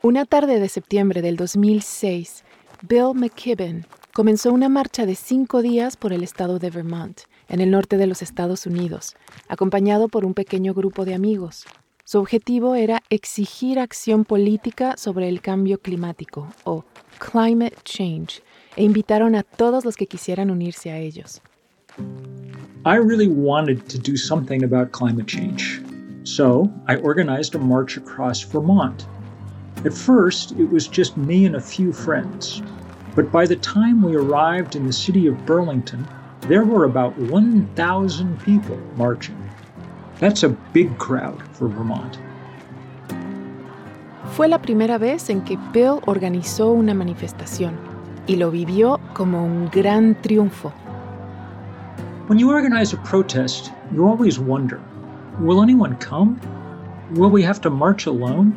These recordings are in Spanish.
Una tarde de septiembre del 2006, Bill McKibben comenzó una marcha de cinco días por el estado de Vermont, en el norte de los Estados Unidos, acompañado por un pequeño grupo de amigos. Su objetivo era exigir acción política sobre el cambio climático, o climate change, e invitaron a todos los que quisieran unirse a ellos. I really wanted to do something about climate change, so I organized a march across Vermont. At first, it was just me and a few friends, but by the time we arrived in the city of Burlington, there were about 1,000 people marching. That's a big crowd for Vermont. Fue la primera vez en que Bill organizó una manifestación y lo vivió como un gran triunfo. When you organize a protest, you always wonder will anyone come? Will we have to march alone?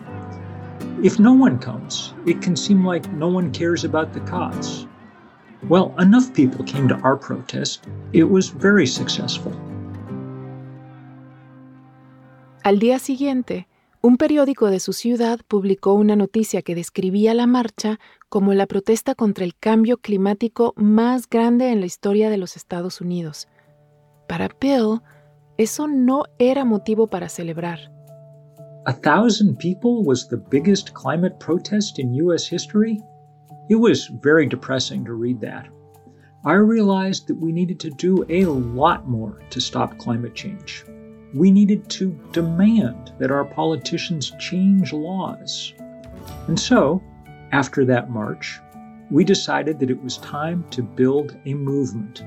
If no one comes, it can seem like no one cares about the cause. Well, enough people came to our protest. It was very successful. Al día siguiente, un periódico de su ciudad publicó una noticia que describía la marcha como la protesta contra el cambio climático más grande en la historia de los Estados Unidos. Para Bill, eso no era motivo para celebrar. A thousand people was the biggest climate protest in U.S. history? It was very depressing to read that. I realized that we needed to do a lot more to stop climate change. We needed to demand that our politicians change laws. And so, after that march, we decided that it was time to build a movement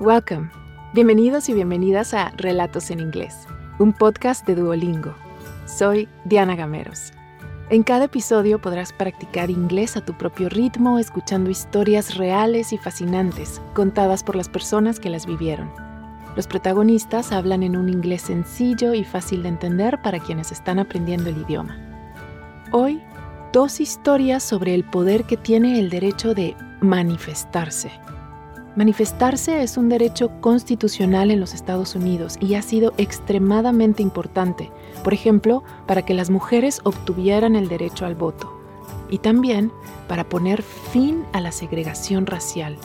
Welcome. Bienvenidos y bienvenidas a Relatos en Inglés, un podcast de Duolingo. Soy Diana Gameros. En cada episodio podrás practicar inglés a tu propio ritmo, escuchando historias reales y fascinantes, contadas por las personas que las vivieron. Los protagonistas hablan en un inglés sencillo y fácil de entender para quienes están aprendiendo el idioma. Hoy, dos historias sobre el poder que tiene el derecho de manifestarse. Manifestarse es un derecho constitucional en los Estados Unidos y ha sido extremadamente importante, por ejemplo, para que las mujeres obtuvieran el derecho al voto y también para poner fin a la segregación racial.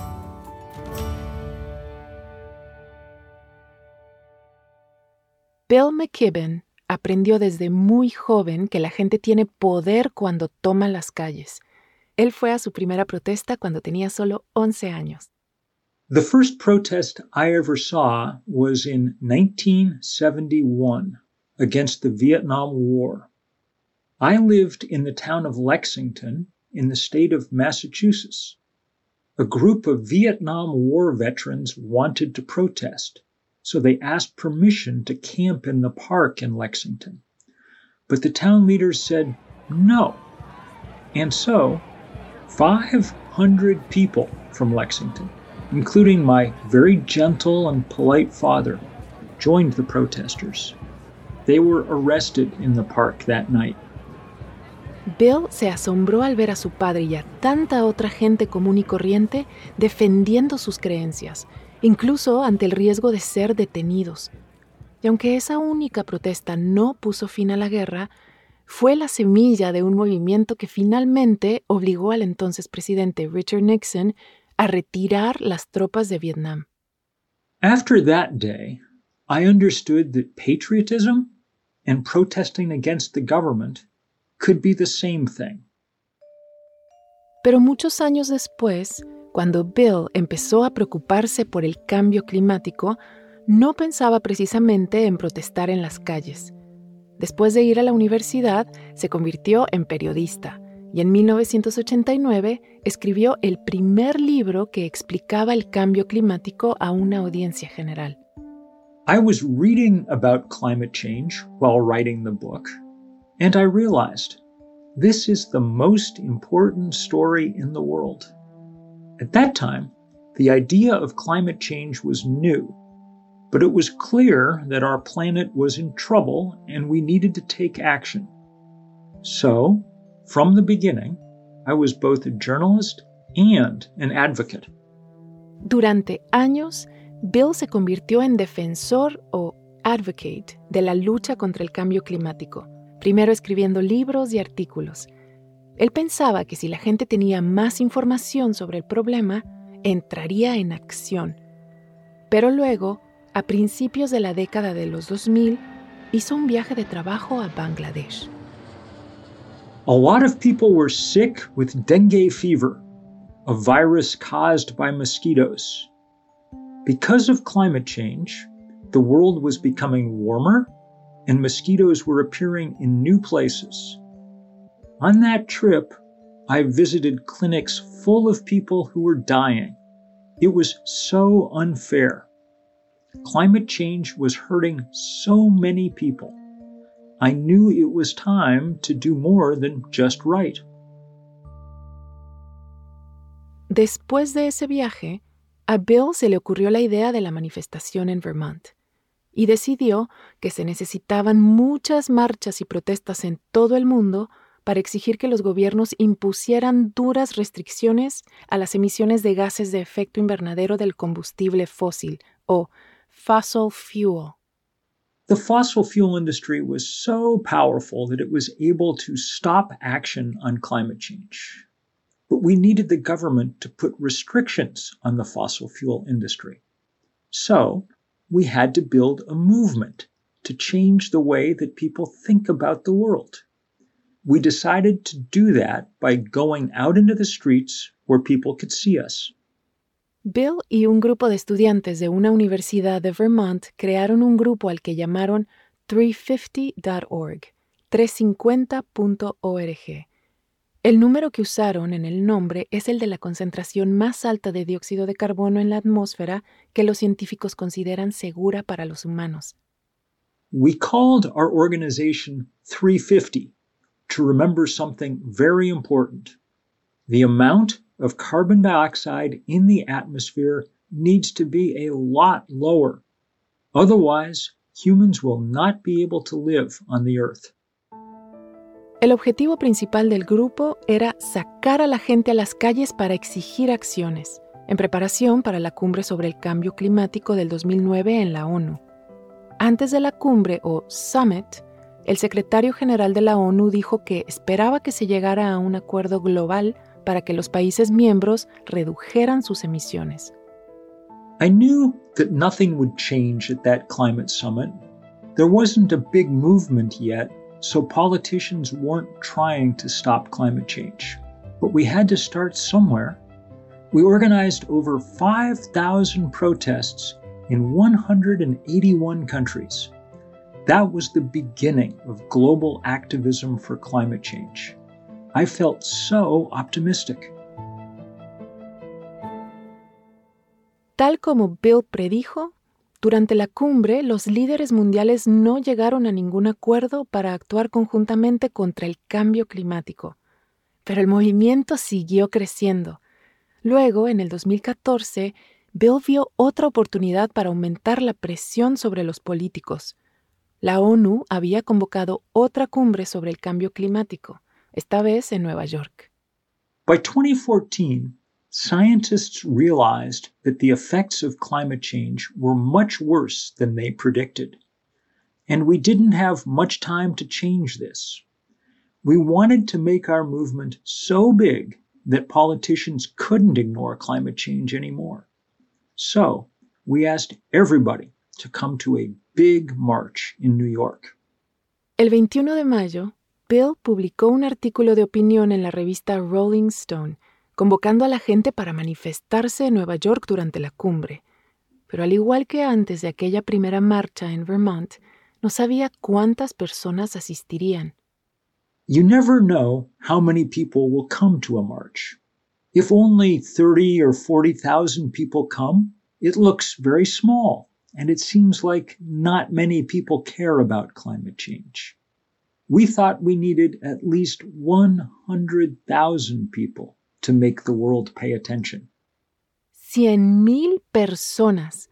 Bill McKibben aprendió desde muy joven que la gente tiene poder cuando toma las calles. Él fue a su primera protesta cuando tenía solo 11 años. The first protest I ever saw was in 1971 against the Vietnam War. I lived in the town of Lexington in the state of Massachusetts. A group of Vietnam War veterans wanted to protest, so they asked permission to camp in the park in Lexington. But the town leaders said no. And so, 500 people from Lexington including my very gentle and polite father, joined the protesters. They were arrested in the park that night. Bill se asombró al ver a su padre y a tanta otra gente común y corriente defendiendo sus creencias, incluso ante el riesgo de ser detenidos. Y aunque esa única protesta no puso fin a la guerra, fue la semilla de un movimiento que finalmente obligó al entonces presidente Richard Nixon a retirar las tropas de Vietnam. After that day, I understood that patriotism and protesting against the government could be the same thing. Pero muchos años después, cuando Bill empezó a preocuparse por el cambio climático, no pensaba precisamente en protestar en las calles. Después de ir a la universidad, se convirtió en periodista y en 1989 escribió el primer libro que explicaba el cambio climático a una audiencia general. I was reading about climate change while writing the book, and I realized this is the most important story in the world. At that time, the idea of climate change was new, but it was clear that our planet was in trouble and we needed to take action. So, From the beginning, I was both a journalist and an advocate. Durante años, Bill se convirtió en defensor o advocate de la lucha contra el cambio climático, primero escribiendo libros y artículos. Él pensaba que si la gente tenía más información sobre el problema, entraría en acción. Pero luego, a principios de la década de los 2000, hizo un viaje de trabajo a Bangladesh. A lot of people were sick with dengue fever, a virus caused by mosquitoes. Because of climate change, the world was becoming warmer and mosquitoes were appearing in new places. On that trip, I visited clinics full of people who were dying. It was so unfair. Climate change was hurting so many people. I knew it was time to do more than just right. Después de ese viaje, a Bill se le ocurrió la idea de la manifestación en Vermont y decidió que se necesitaban muchas marchas y protestas en todo el mundo para exigir que los gobiernos impusieran duras restricciones a las emisiones de gases de efecto invernadero del combustible fósil o fossil fuel. The fossil fuel industry was so powerful that it was able to stop action on climate change. But we needed the government to put restrictions on the fossil fuel industry. So, we had to build a movement to change the way that people think about the world. We decided to do that by going out into the streets where people could see us. Bill y un grupo de estudiantes de una universidad de Vermont crearon un grupo al que llamaron 350.org, 350.org. El número que usaron en el nombre es el de la concentración más alta de dióxido de carbono en la atmósfera que los científicos consideran segura para los humanos. We called our organization 350 to remember something very important. The amount of carbon dioxide in the atmosphere needs to be a lot lower. Otherwise, humans will not be able to live on the earth. El objetivo principal del grupo era sacar a la gente a las calles para exigir acciones, en preparación para la cumbre sobre el cambio climático del 2009 en la ONU. Antes de la cumbre o summit, el secretario general de la ONU dijo que esperaba que se llegara a un acuerdo global para que los países miembros redujeran sus emisiones. I knew that nothing would change at that climate summit. There wasn't a big movement yet so politicians weren't trying to stop climate change. But we had to start somewhere. We organized over 5,000 protests in 181 countries. That was the beginning of global activism for climate change. I felt so optimistic. Tal como Bill predijo, Durante la cumbre, los líderes mundiales no llegaron a ningún acuerdo para actuar conjuntamente contra el cambio climático, pero el movimiento siguió creciendo. Luego, en el 2014, Bill vio otra oportunidad para aumentar la presión sobre los políticos. La ONU había convocado otra cumbre sobre el cambio climático, esta vez en Nueva York. By 2014, scientists realized that the effects of climate change were much worse than they predicted. And we didn't have much time to change this. We wanted to make our movement so big that politicians couldn't ignore climate change anymore. So we asked everybody to come to a big march in New York. El 21 de mayo, Bill publicó un artículo de opinión en la revista Rolling Stone convocando a la gente para manifestarse en Nueva York durante la cumbre. Pero al igual que antes de aquella primera marcha en Vermont, no sabía cuántas personas asistirían. You never know how many people will come to a march. If only 30 or 40,000 people come, it looks very small, and it seems like not many people care about climate change. We thought we needed at least 100,000 people to make the world pay attention. Cien mil personas,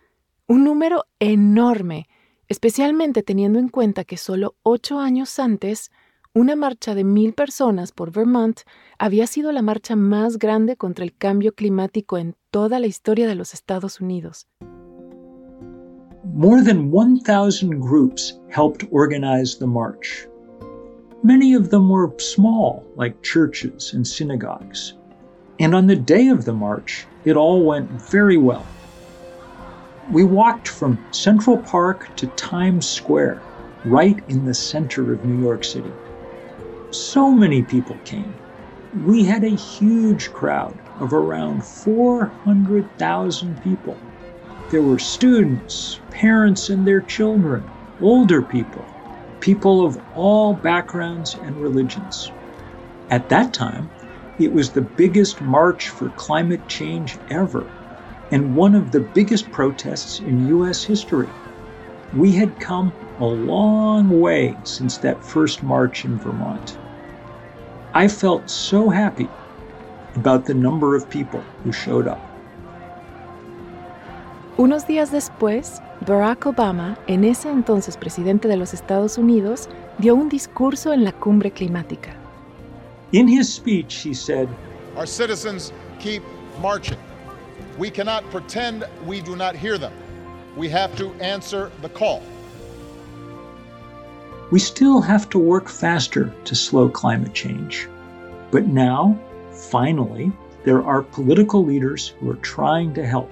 un número enorme, especialmente teniendo en cuenta que solo ocho años antes, una marcha de mil personas por Vermont había sido la marcha más grande contra el cambio climático en toda la historia de los Estados Unidos. More than 1,000 groups helped organize the march. Many of them were small, like churches and synagogues. And on the day of the march, it all went very well. We walked from Central Park to Times Square, right in the center of New York City. So many people came. We had a huge crowd of around 400,000 people. There were students, parents and their children, older people, people of all backgrounds and religions. At that time, it was the biggest march for climate change ever and one of the biggest protests in U.S. history. We had come a long way since that first march in Vermont. I felt so happy about the number of people who showed up. Unos días después, Barack Obama, en ese entonces presidente de los Estados Unidos, dio un discurso en la cumbre climática. In his speech, he said, Our citizens keep marching. We cannot pretend we do not hear them. We have to answer the call. We still have to work faster to slow climate change. But now, finally, there are political leaders who are trying to help.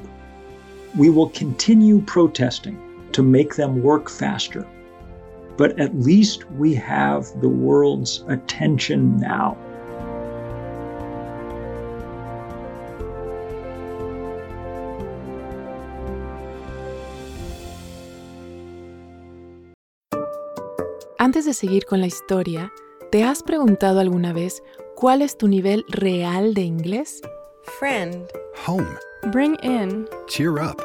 We will continue protesting to make them work faster. But at least we have the world's attention now. Antes de seguir con la historia, ¿te has preguntado alguna vez cuál es tu nivel real de inglés? Friend. Home. Bring in. Cheer up.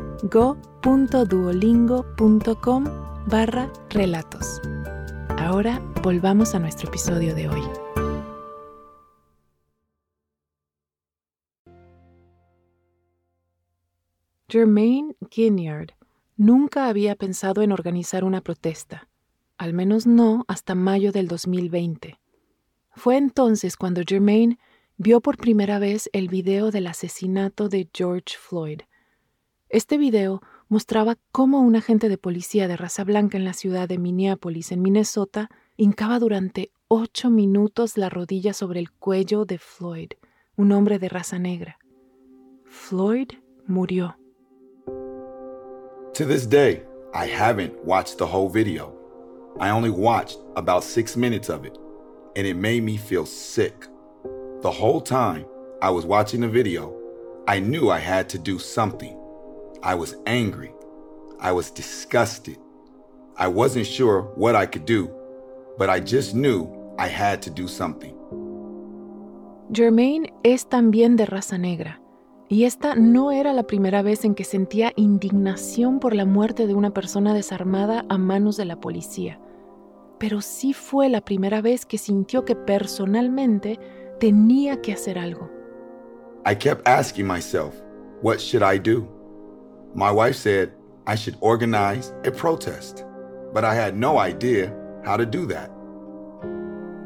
go.duolingo.com barra relatos. Ahora volvamos a nuestro episodio de hoy. Germaine Ginyard nunca había pensado en organizar una protesta al menos no hasta mayo del 2020. Fue entonces cuando Germaine vio por primera vez el video del asesinato de George Floyd. Este video mostraba cómo un agente de policía de raza blanca en la ciudad de Minneapolis, en Minnesota, hincaba durante ocho minutos la rodilla sobre el cuello de Floyd, un hombre de raza negra. Floyd murió. To this day, I haven't watched the whole video. I only watched about six minutes of it, and it made me feel sick. The whole time I was watching the video, I knew I had to do something. I was angry. I was disgusted. I wasn't sure what I could do, but I just knew I had to do something. Germaine es también de raza negra, y esta no era la primera vez en que sentía indignación por la muerte de una persona desarmada a manos de la policía. pero sí fue la primera vez que sintió que personalmente tenía que hacer algo. I kept asking myself, what should I do? My wife said I should organize a protest, but I had no idea how to do that.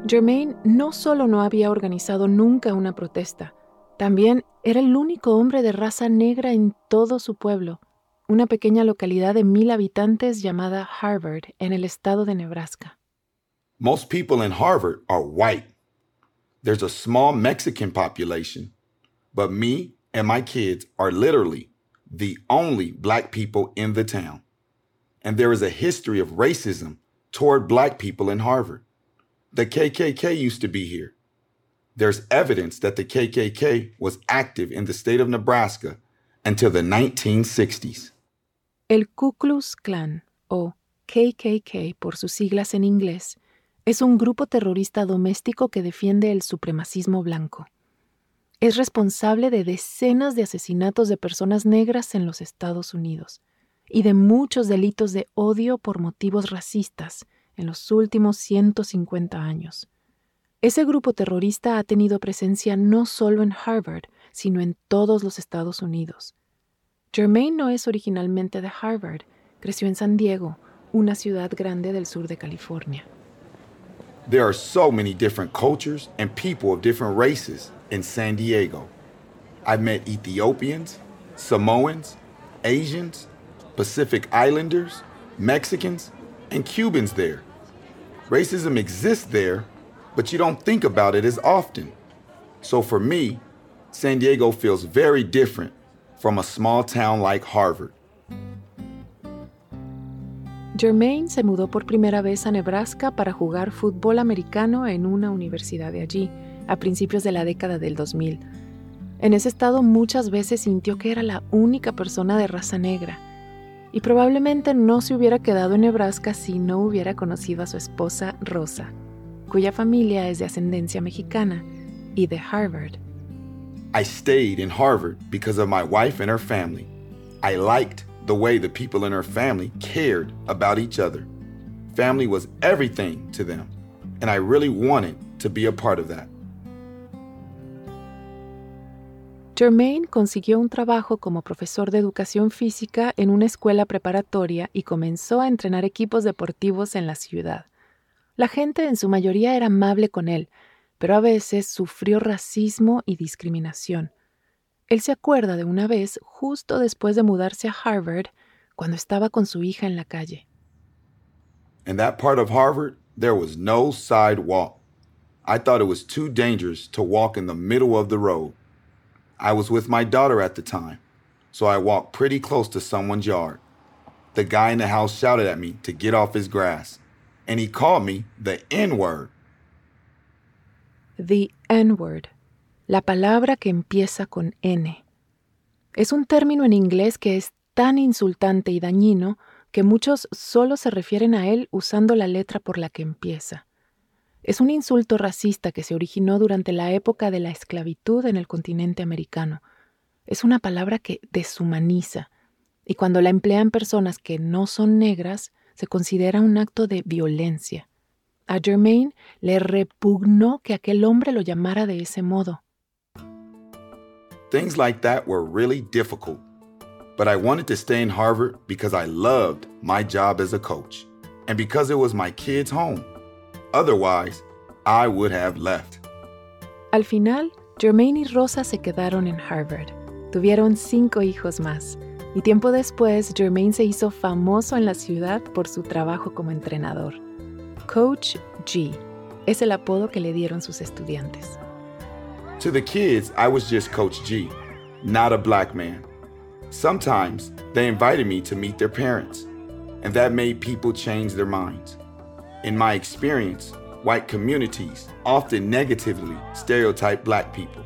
Germain no solo no había organizado nunca una protesta, también era el único hombre de raza negra en todo su pueblo, una pequeña localidad de mil habitantes llamada Harvard en el estado de Nebraska. Most people in Harvard are white. There's a small Mexican population, but me and my kids are literally the only black people in the town. And there is a history of racism toward black people in Harvard. The KKK used to be here. There's evidence that the KKK was active in the state of Nebraska until the 1960s. El Ku Klux Klan, o KKK por sus siglas en inglés, es un grupo terrorista doméstico que defiende el supremacismo blanco. Es responsable de decenas de asesinatos de personas negras en los Estados Unidos. y de muchos delitos de odio por motivos racistas en los últimos 150 años. Ese grupo terrorista ha tenido presencia no solo en Harvard, sino en todos los Estados Unidos. Germain no es originalmente de Harvard, creció en San Diego, una ciudad grande del sur de California. There are so many different cultures and people of different races in San Diego. I've met Ethiopians, Samoans, Asians, Pacific Islanders, Mexicans, and Cubans there. Racism exists there, but you don't think about it as often. So for me, San Diego feels very different from a small town like Harvard. Jermaine se mudó por primera vez a Nebraska para jugar fútbol americano en una universidad de allí, a principios de la década del 2000. En ese estado muchas veces sintió que era la única persona de raza negra, y probablemente no se hubiera quedado en Nebraska si no hubiera conocido a su esposa Rosa, cuya familia es de ascendencia mexicana y de Harvard. I stayed in Harvard because of my wife and her family. I liked the way the people in her family cared about each other. Family was everything to them, and I really wanted to be a part of that. Germain consiguió un trabajo como profesor de educación física en una escuela preparatoria y comenzó a entrenar equipos deportivos en la ciudad. La gente en su mayoría era amable con él, pero a veces sufrió racismo y discriminación. Él se acuerda de una vez justo después de mudarse a Harvard, cuando estaba con su hija en la calle. In that part of Harvard, there was no sidewalk. I thought it was too dangerous to walk in the middle of the road. I was with my daughter at the time, so I walked pretty close to someone's yard. The guy in the house shouted at me to get off his grass, and he called me the N word. The N-word, la palabra que empieza con N. Es un término en inglés que es tan insultante y dañino que muchos solo se refieren a él usando la letra por la que empieza. Es un insulto racista que se originó durante la época de la esclavitud en el continente americano. Es una palabra que deshumaniza, y cuando la emplean personas que no son negras, se considera un acto de violencia. A Germain le repugnó que aquel hombre lo llamara de ese modo. Things like that were really difficult. But I wanted to stay in Harvard because I loved my job as a coach and because it was my kids' home. Otherwise, I would have left. Al final, Germain y Rosa se quedaron en Harvard. Tuvieron cinco hijos más. Y tiempo después, Germain se hizo famoso en la ciudad por su trabajo como entrenador. Coach G es el apodo que le dieron sus estudiantes. To the kids, I was just Coach G, not a black man. Sometimes they invited me to meet their parents, and that made people change their minds. In my experience, white communities often negatively stereotype black people.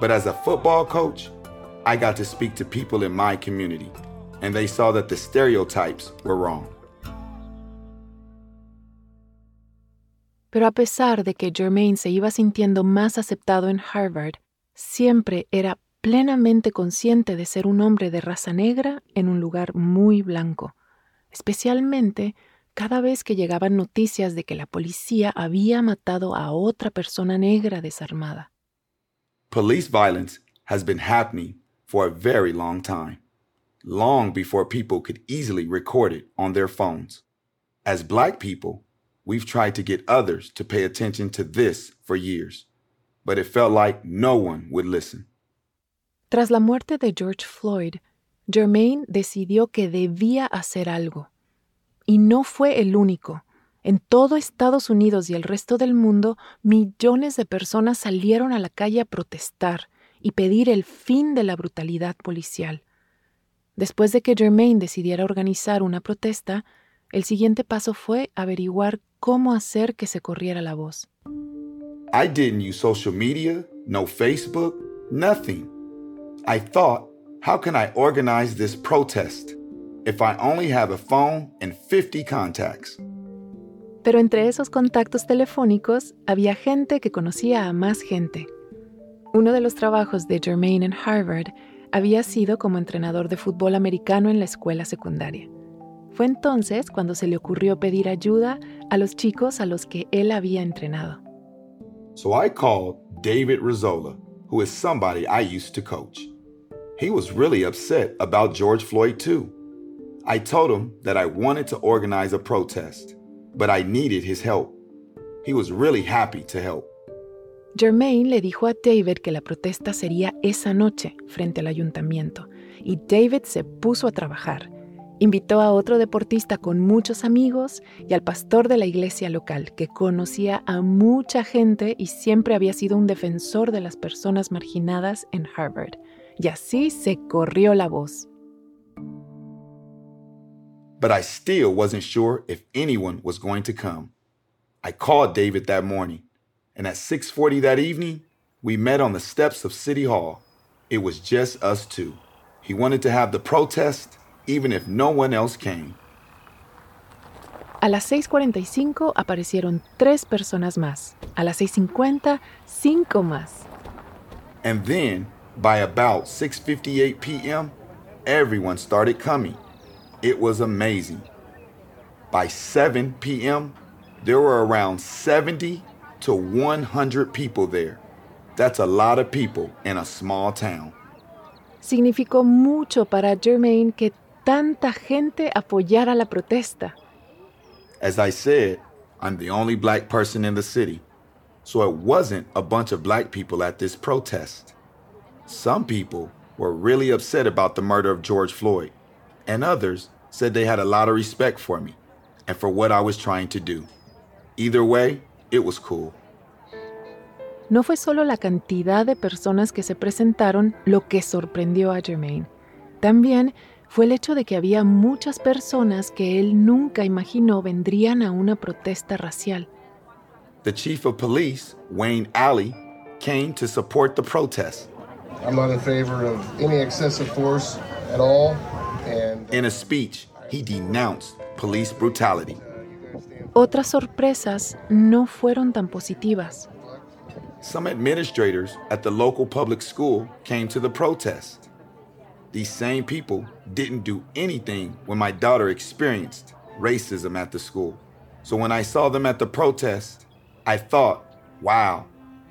But as a football coach, I got to speak to people in my community, and they saw that the stereotypes were wrong. Pero a pesar de que Germain se iba sintiendo más aceptado en Harvard, siempre era plenamente consciente de ser un hombre de raza negra en un lugar muy blanco, especialmente cada vez que llegaban noticias de que la policía había matado a otra persona negra desarmada. Police violence has been happening for a very long time, long before people could easily record it on their phones. As black people, we've tried to get others to pay attention to this for years, but it felt like no one would listen. Tras la muerte de George Floyd, Germain decidió que debía hacer algo. Y no fue el único. En todo Estados Unidos y el resto del mundo, millones de personas salieron a la calle a protestar y pedir el fin de la brutalidad policial. Después de que Germain decidiera organizar una protesta, el siguiente paso fue averiguar cómo hacer que se corriera la voz. I didn't use social media, no Facebook, nothing. I thought, how can I organize this protest if I only have a phone and 50 contacts? Pero entre esos contactos telefónicos había gente que conocía a más gente. Uno de los trabajos de Germain en Harvard había sido como entrenador de fútbol americano en la escuela secundaria. Fue entonces cuando se le ocurrió pedir ayuda a los chicos a los que él había entrenado. So I called David Rizzola, who is somebody I used to coach. He was really upset about George Floyd, too. I told him that I wanted to organize a protest, but I needed his help. He was really happy to help. Germain le dijo a David que la protesta sería esa noche frente al ayuntamiento, y David se puso a trabajar. Invitó a otro deportista con muchos amigos y al pastor de la iglesia local, que conocía a mucha gente y siempre había sido un defensor de las personas marginadas en Harvard. Y así se corrió la voz. But I still wasn't sure if anyone was going to come. I called David that morning, and at 6:40 that evening, we met on the steps of City Hall. It was just us two. He wanted to have the protest even if no one else came. A las 6:45 aparecieron tres personas más. A las 6:50, cinco más. And then, by about 6:58 p.m., everyone started coming. It was amazing. By 7 p.m., there were around 70 to 100 people there. That's a lot of people in a small town. Significó mucho para Germain que tanta gente apoyara la protesta. As I said, I'm the only black person in the city, so it wasn't a bunch of black people at this protest. Some people were really upset about the murder of George Floyd, and others said they had a lot of respect for me and for what I was trying to do. Either way, it was cool. No fue solo la cantidad de personas que se presentaron lo que sorprendió a Germain. También fue el hecho de que había muchas personas que él nunca imaginó vendrían a una protesta racial. The chief of police, Wayne Alley, came to support the protest. I'm not in favor of any excessive force at all. And In a speech, he denounced police brutality. Otras sorpresas no fueron tan positivas. Some administrators at the local public school came to the protest. These same people didn't do anything when my daughter experienced racism at the school. So when I saw them at the protest, I thought, wow,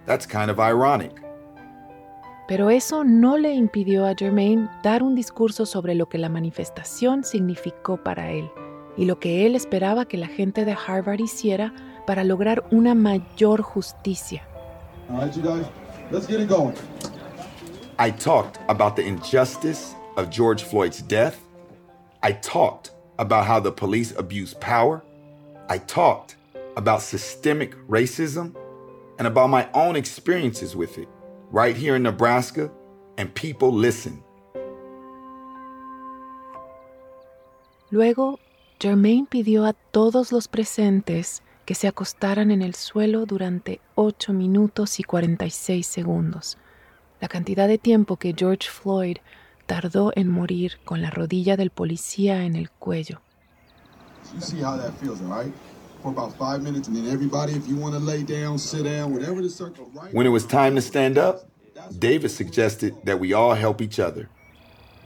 that's kind of ironic. Pero eso no le impidió a Germain dar un discurso sobre lo que la manifestación significó para él y lo que él esperaba que la gente de Harvard hiciera para lograr una mayor justicia. All right, you guys, let's get it going. I talked about the injustice of George Floyd's death. I talked about how the police abuse power. I talked about systemic racism and about my own experiences with it right here in Nebraska, and people listen. Luego, Germain pidió a todos los presentes que se acostaran en el suelo durante 8 minutos y 46 segundos, la cantidad de tiempo que George Floyd tardó en morir con la rodilla del policía en el cuello. You see how that feels, all right? For about five minutes, and then everybody, if you want to lay down, sit down, whatever the circle, right? When it was time to stand up, David suggested that we all help each other.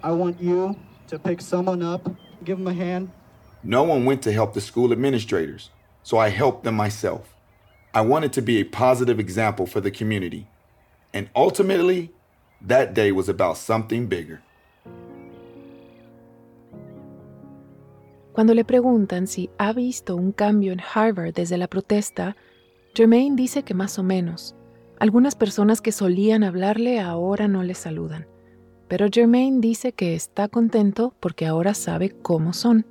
I want you to pick someone up, give them a hand. No one went to help the school administrators, so I helped them myself. I wanted to be a positive example for the community. And ultimately, that day was about something bigger. Cuando le preguntan si ha visto un cambio en Harvard desde la protesta, Germain dice que más o menos. Algunas personas que solían hablarle ahora no le saludan. Pero Germain dice que está contento porque ahora sabe cómo son.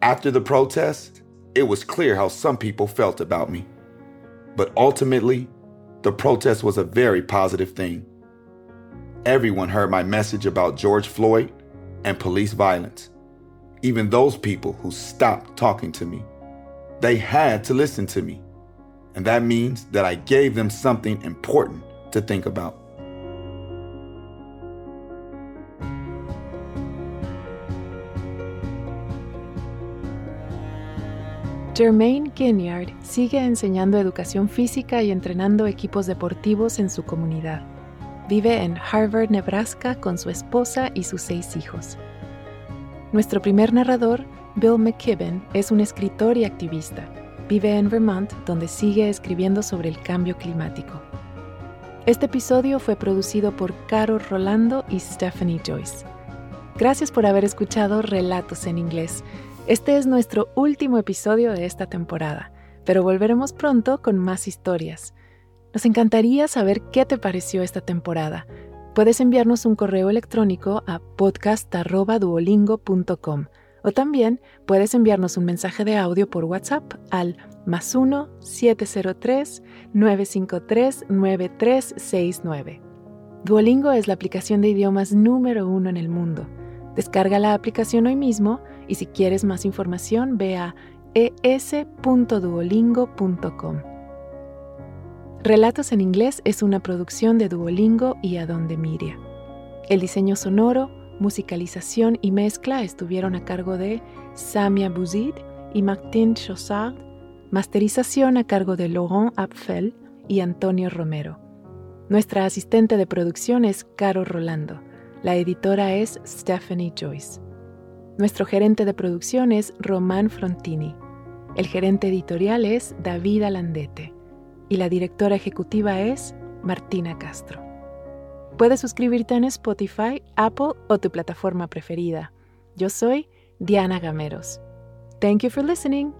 After the protest, it was clear how some people felt about me. But ultimately, the protest was a very positive thing. Everyone heard my message about George Floyd and police violence. Even those people who stopped talking to me. They had to listen to me. And that means that I gave them something important to think about. Jermaine Ginyard sigue enseñando educación física y entrenando equipos deportivos en su comunidad. Vive en Harvard, Nebraska con su esposa y sus seis hijos. Nuestro primer narrador, Bill McKibben, es un escritor y activista. Vive en Vermont, donde sigue escribiendo sobre el cambio climático. Este episodio fue producido por Caro Rolando y Stephanie Joyce. Gracias por haber escuchado Relatos en Inglés. Este es nuestro último episodio de esta temporada, pero volveremos pronto con más historias. Nos encantaría saber qué te pareció esta temporada. Puedes enviarnos un correo electrónico a podcast.duolingo.com o también puedes enviarnos un mensaje de audio por WhatsApp al más 1-703-953-9369. Duolingo es la aplicación de idiomas número uno en el mundo. Descarga la aplicación hoy mismo y si quieres más información ve a es.duolingo.com. Relatos en inglés es una producción de Duolingo y Adonde Miria. El diseño sonoro, musicalización y mezcla estuvieron a cargo de Samia Bouzid y Martin Chaussard, masterización a cargo de Laurent Apfel y Antonio Romero. Nuestra asistente de producción es Caro Rolando. La editora es Stephanie Joyce. Nuestro gerente de producción es Román Frontini. El gerente editorial es David Alandete y la directora ejecutiva es Martina Castro. Puedes suscribirte en Spotify, Apple o tu plataforma preferida. Yo soy Diana Gameros. Thank you for listening.